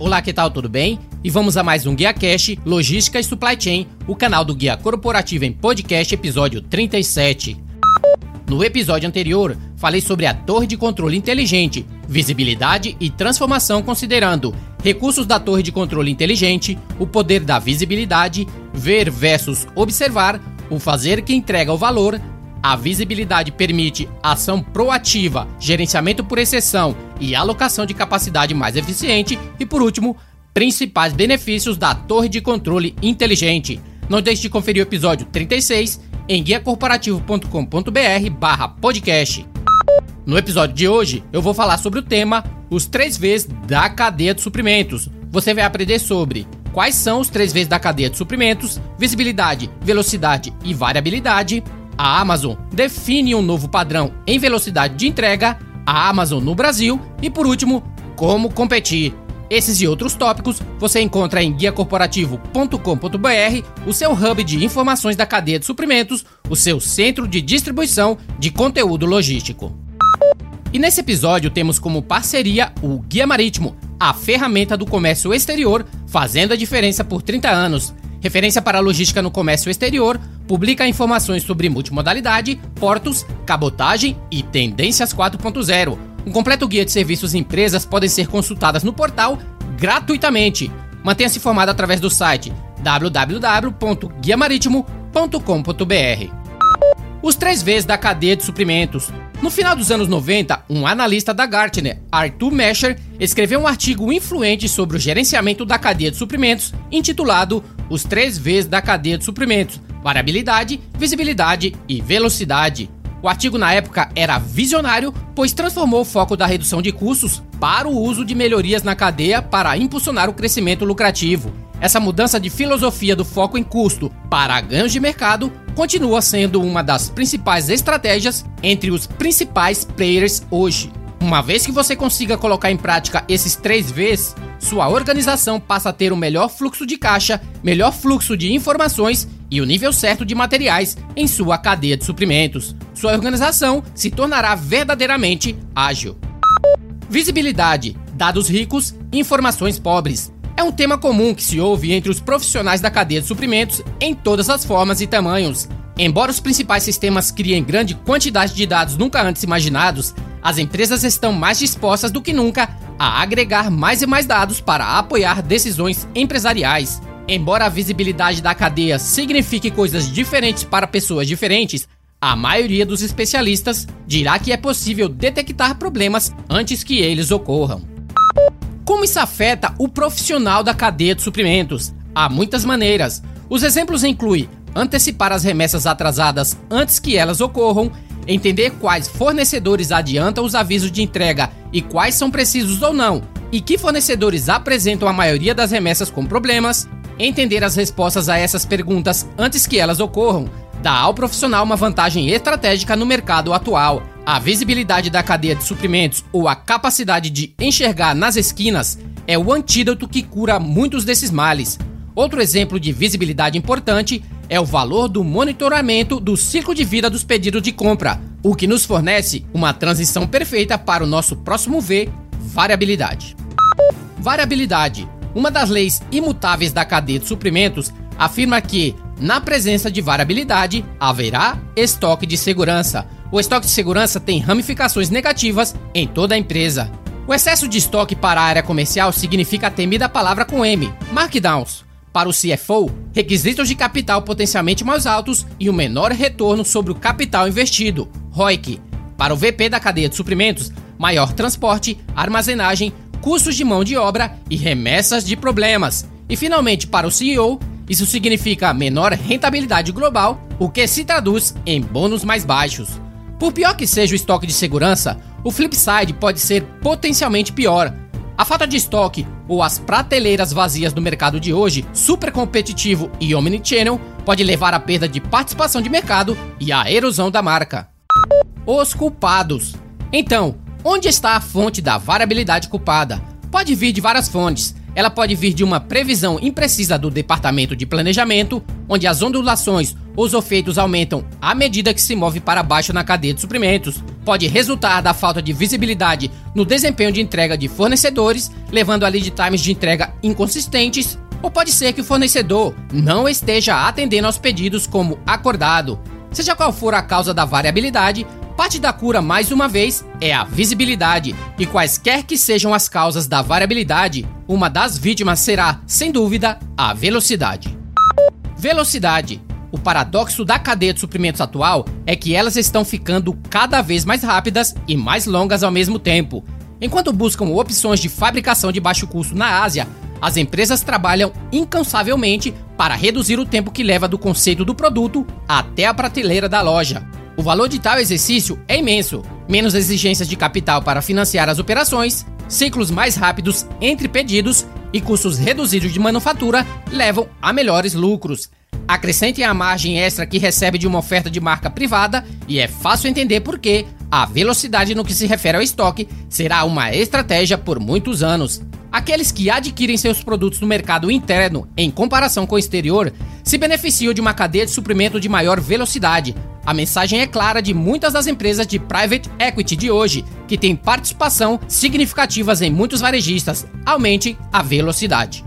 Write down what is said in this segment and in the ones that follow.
Olá, que tal? Tudo bem? E vamos a mais um Guia Cash, Logística e Supply Chain, o canal do Guia Corporativo em Podcast, episódio 37. No episódio anterior, falei sobre a torre de controle inteligente, visibilidade e transformação considerando recursos da torre de controle inteligente, o poder da visibilidade, ver versus observar, o fazer que entrega o valor, a visibilidade permite ação proativa, gerenciamento por exceção e alocação de capacidade mais eficiente. E por último, principais benefícios da torre de controle inteligente. Não deixe de conferir o episódio 36 em guiacorporativo.com.br podcast. No episódio de hoje, eu vou falar sobre o tema os três Vs da cadeia de suprimentos. Você vai aprender sobre quais são os três Vs da cadeia de suprimentos, visibilidade, velocidade e variabilidade, a Amazon define um novo padrão em velocidade de entrega, a Amazon no Brasil e, por último, como competir. Esses e outros tópicos você encontra em guiacorporativo.com.br, o seu hub de informações da cadeia de suprimentos, o seu centro de distribuição de conteúdo logístico. E nesse episódio temos como parceria o Guia Marítimo, a ferramenta do comércio exterior, fazendo a diferença por 30 anos. Referência para logística no comércio exterior, publica informações sobre multimodalidade, portos, cabotagem e tendências 4.0. Um completo guia de serviços e empresas podem ser consultadas no portal gratuitamente. Mantenha-se informado através do site www.guiamaritimo.com.br. Os três Vs da cadeia de suprimentos. No final dos anos 90, um analista da Gartner, Arthur Mescher, escreveu um artigo influente sobre o gerenciamento da cadeia de suprimentos, intitulado Os três Vs da cadeia de suprimentos, variabilidade, visibilidade e velocidade. O artigo na época era visionário, pois transformou o foco da redução de custos para o uso de melhorias na cadeia para impulsionar o crescimento lucrativo. Essa mudança de filosofia do foco em custo para ganhos de mercado continua sendo uma das principais estratégias entre os principais players hoje. Uma vez que você consiga colocar em prática esses três Vs, sua organização passa a ter o um melhor fluxo de caixa, melhor fluxo de informações e o nível certo de materiais em sua cadeia de suprimentos. Sua organização se tornará verdadeiramente ágil. Visibilidade, dados ricos, informações pobres. É um tema comum que se ouve entre os profissionais da cadeia de suprimentos em todas as formas e tamanhos. Embora os principais sistemas criem grande quantidade de dados nunca antes imaginados, as empresas estão mais dispostas do que nunca a agregar mais e mais dados para apoiar decisões empresariais. Embora a visibilidade da cadeia signifique coisas diferentes para pessoas diferentes, a maioria dos especialistas dirá que é possível detectar problemas antes que eles ocorram. Como isso afeta o profissional da cadeia de suprimentos? Há muitas maneiras. Os exemplos incluem antecipar as remessas atrasadas antes que elas ocorram, entender quais fornecedores adiantam os avisos de entrega e quais são precisos ou não, e que fornecedores apresentam a maioria das remessas com problemas, Entender as respostas a essas perguntas antes que elas ocorram dá ao profissional uma vantagem estratégica no mercado atual. A visibilidade da cadeia de suprimentos ou a capacidade de enxergar nas esquinas é o antídoto que cura muitos desses males. Outro exemplo de visibilidade importante é o valor do monitoramento do ciclo de vida dos pedidos de compra, o que nos fornece uma transição perfeita para o nosso próximo V, variabilidade. Variabilidade uma das leis imutáveis da cadeia de suprimentos afirma que, na presença de variabilidade, haverá estoque de segurança. O estoque de segurança tem ramificações negativas em toda a empresa. O excesso de estoque para a área comercial significa a temida palavra com M, markdowns. Para o CFO, requisitos de capital potencialmente mais altos e um menor retorno sobre o capital investido, ROIC. Para o VP da cadeia de suprimentos, maior transporte, armazenagem, custos de mão de obra e remessas de problemas. E finalmente, para o CEO, isso significa menor rentabilidade global, o que se traduz em bônus mais baixos. Por pior que seja o estoque de segurança, o flip side pode ser potencialmente pior. A falta de estoque ou as prateleiras vazias do mercado de hoje, super competitivo e omnichannel, pode levar à perda de participação de mercado e à erosão da marca. Os culpados. Então, Onde está a fonte da variabilidade culpada? Pode vir de várias fontes. Ela pode vir de uma previsão imprecisa do departamento de planejamento, onde as ondulações os efeitos aumentam à medida que se move para baixo na cadeia de suprimentos. Pode resultar da falta de visibilidade no desempenho de entrega de fornecedores, levando a lead times de entrega inconsistentes, ou pode ser que o fornecedor não esteja atendendo aos pedidos como acordado. Seja qual for a causa da variabilidade, parte da cura, mais uma vez, é a visibilidade. E quaisquer que sejam as causas da variabilidade, uma das vítimas será, sem dúvida, a velocidade. Velocidade. O paradoxo da cadeia de suprimentos atual é que elas estão ficando cada vez mais rápidas e mais longas ao mesmo tempo. Enquanto buscam opções de fabricação de baixo custo na Ásia, as empresas trabalham incansavelmente para reduzir o tempo que leva do conceito do produto até a prateleira da loja. O valor de tal exercício é imenso. Menos exigências de capital para financiar as operações, ciclos mais rápidos entre pedidos e custos reduzidos de manufatura levam a melhores lucros. Acrescente a margem extra que recebe de uma oferta de marca privada e é fácil entender por que a velocidade no que se refere ao estoque será uma estratégia por muitos anos. Aqueles que adquirem seus produtos no mercado interno em comparação com o exterior se beneficiam de uma cadeia de suprimento de maior velocidade. A mensagem é clara de muitas das empresas de private equity de hoje, que têm participação significativas em muitos varejistas. Aumente a velocidade.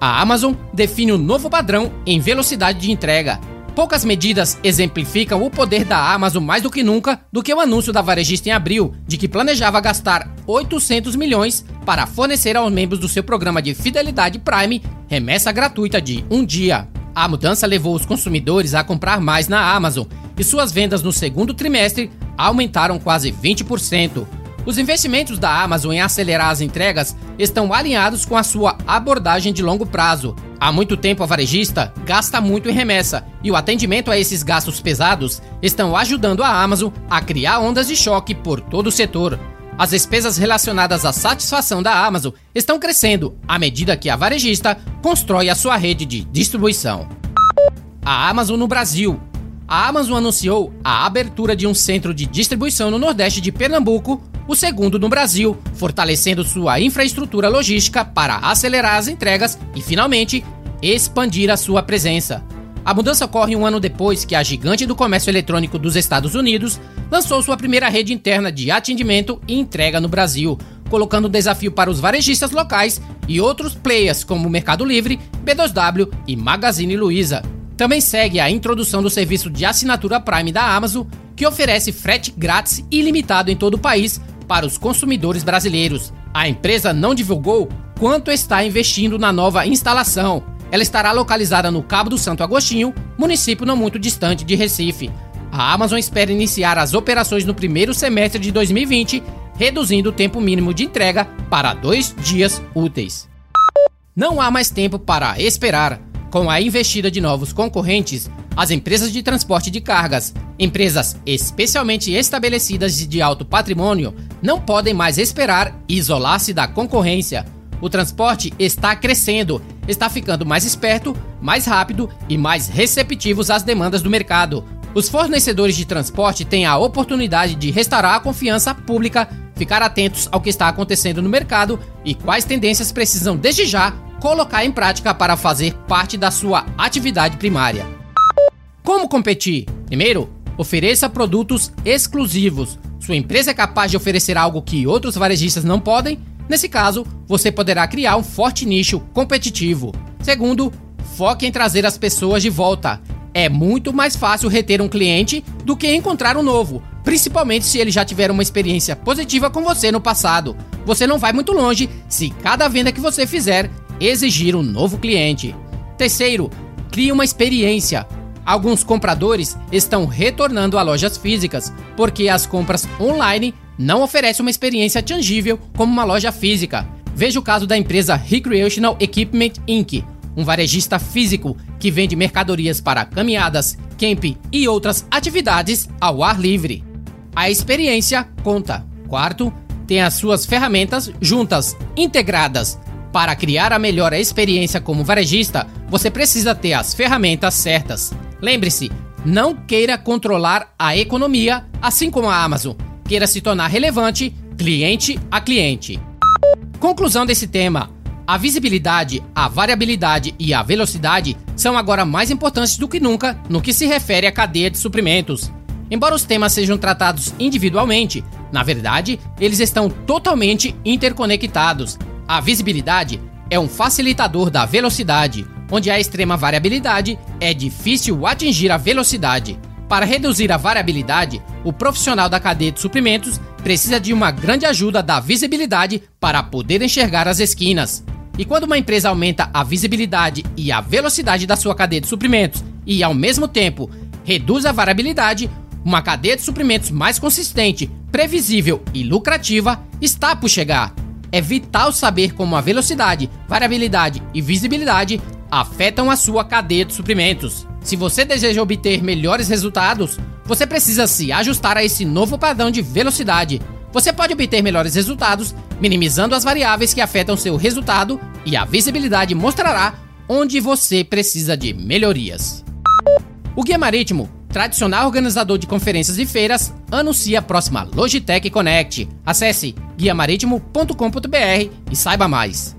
A Amazon define um novo padrão em velocidade de entrega. Poucas medidas exemplificam o poder da Amazon mais do que nunca do que o anúncio da varejista em abril de que planejava gastar 800 milhões para fornecer aos membros do seu programa de fidelidade Prime remessa gratuita de um dia. A mudança levou os consumidores a comprar mais na Amazon e suas vendas no segundo trimestre aumentaram quase 20%. Os investimentos da Amazon em acelerar as entregas estão alinhados com a sua abordagem de longo prazo. Há muito tempo a varejista gasta muito em remessa e o atendimento a esses gastos pesados estão ajudando a Amazon a criar ondas de choque por todo o setor. As despesas relacionadas à satisfação da Amazon estão crescendo à medida que a varejista constrói a sua rede de distribuição. A Amazon no Brasil a Amazon anunciou a abertura de um centro de distribuição no Nordeste de Pernambuco, o segundo no Brasil, fortalecendo sua infraestrutura logística para acelerar as entregas e, finalmente, expandir a sua presença. A mudança ocorre um ano depois que a gigante do comércio eletrônico dos Estados Unidos lançou sua primeira rede interna de atendimento e entrega no Brasil, colocando um desafio para os varejistas locais e outros players como Mercado Livre, B2W e Magazine Luiza. Também segue a introdução do serviço de assinatura Prime da Amazon, que oferece frete grátis ilimitado em todo o país para os consumidores brasileiros. A empresa não divulgou quanto está investindo na nova instalação. Ela estará localizada no Cabo do Santo Agostinho, município não muito distante de Recife. A Amazon espera iniciar as operações no primeiro semestre de 2020, reduzindo o tempo mínimo de entrega para dois dias úteis. Não há mais tempo para esperar. Com a investida de novos concorrentes, as empresas de transporte de cargas, empresas especialmente estabelecidas de alto patrimônio, não podem mais esperar isolar-se da concorrência. O transporte está crescendo, está ficando mais esperto, mais rápido e mais receptivos às demandas do mercado. Os fornecedores de transporte têm a oportunidade de restaurar a confiança pública, ficar atentos ao que está acontecendo no mercado e quais tendências precisam desde já colocar em prática para fazer parte da sua atividade primária. Como competir? Primeiro, ofereça produtos exclusivos. Sua empresa é capaz de oferecer algo que outros varejistas não podem? Nesse caso, você poderá criar um forte nicho competitivo. Segundo, foque em trazer as pessoas de volta. É muito mais fácil reter um cliente do que encontrar um novo, principalmente se ele já tiver uma experiência positiva com você no passado. Você não vai muito longe se cada venda que você fizer exigir um novo cliente. Terceiro, crie uma experiência. Alguns compradores estão retornando a lojas físicas porque as compras online não oferecem uma experiência tangível como uma loja física. Veja o caso da empresa Recreational Equipment Inc., um varejista físico que vende mercadorias para caminhadas, camping e outras atividades ao ar livre. A experiência conta. Quarto, tem as suas ferramentas juntas, integradas, para criar a melhor experiência como varejista, você precisa ter as ferramentas certas. Lembre-se, não queira controlar a economia, assim como a Amazon. Queira se tornar relevante cliente a cliente. Conclusão desse tema: A visibilidade, a variabilidade e a velocidade são agora mais importantes do que nunca no que se refere à cadeia de suprimentos. Embora os temas sejam tratados individualmente, na verdade, eles estão totalmente interconectados. A visibilidade é um facilitador da velocidade, onde há extrema variabilidade, é difícil atingir a velocidade. Para reduzir a variabilidade, o profissional da cadeia de suprimentos precisa de uma grande ajuda da visibilidade para poder enxergar as esquinas. E quando uma empresa aumenta a visibilidade e a velocidade da sua cadeia de suprimentos e, ao mesmo tempo, reduz a variabilidade, uma cadeia de suprimentos mais consistente, previsível e lucrativa está por chegar. É vital saber como a velocidade, variabilidade e visibilidade afetam a sua cadeia de suprimentos. Se você deseja obter melhores resultados, você precisa se ajustar a esse novo padrão de velocidade. Você pode obter melhores resultados minimizando as variáveis que afetam seu resultado e a visibilidade mostrará onde você precisa de melhorias. O Guia Marítimo, tradicional organizador de conferências e feiras, anuncia a próxima Logitech Connect. Acesse guiamaritimo.com.br e saiba mais.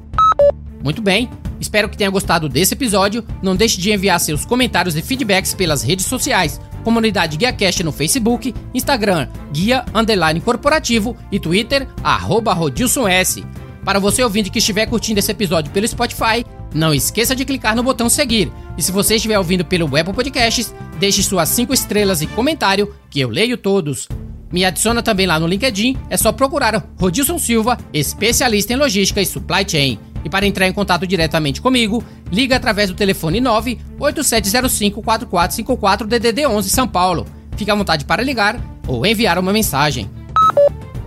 Muito bem, Espero que tenha gostado desse episódio. Não deixe de enviar seus comentários e feedbacks pelas redes sociais. Comunidade GuiaCast no Facebook, Instagram, Guia Underline Corporativo e Twitter, arroba Rodilson S. Para você ouvinte que estiver curtindo esse episódio pelo Spotify, não esqueça de clicar no botão seguir. E se você estiver ouvindo pelo Apple Podcasts, deixe suas 5 estrelas e comentário, que eu leio todos. Me adiciona também lá no LinkedIn, é só procurar Rodilson Silva, especialista em logística e supply chain. E para entrar em contato diretamente comigo, liga através do telefone 987054454 DDD 11 São Paulo. Fique à vontade para ligar ou enviar uma mensagem.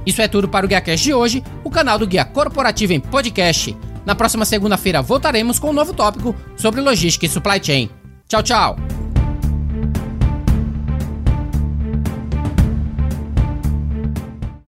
Isso é tudo para o GuiaCast de hoje, o canal do Guia Corporativo em podcast. Na próxima segunda-feira voltaremos com um novo tópico sobre logística e supply chain. Tchau, tchau!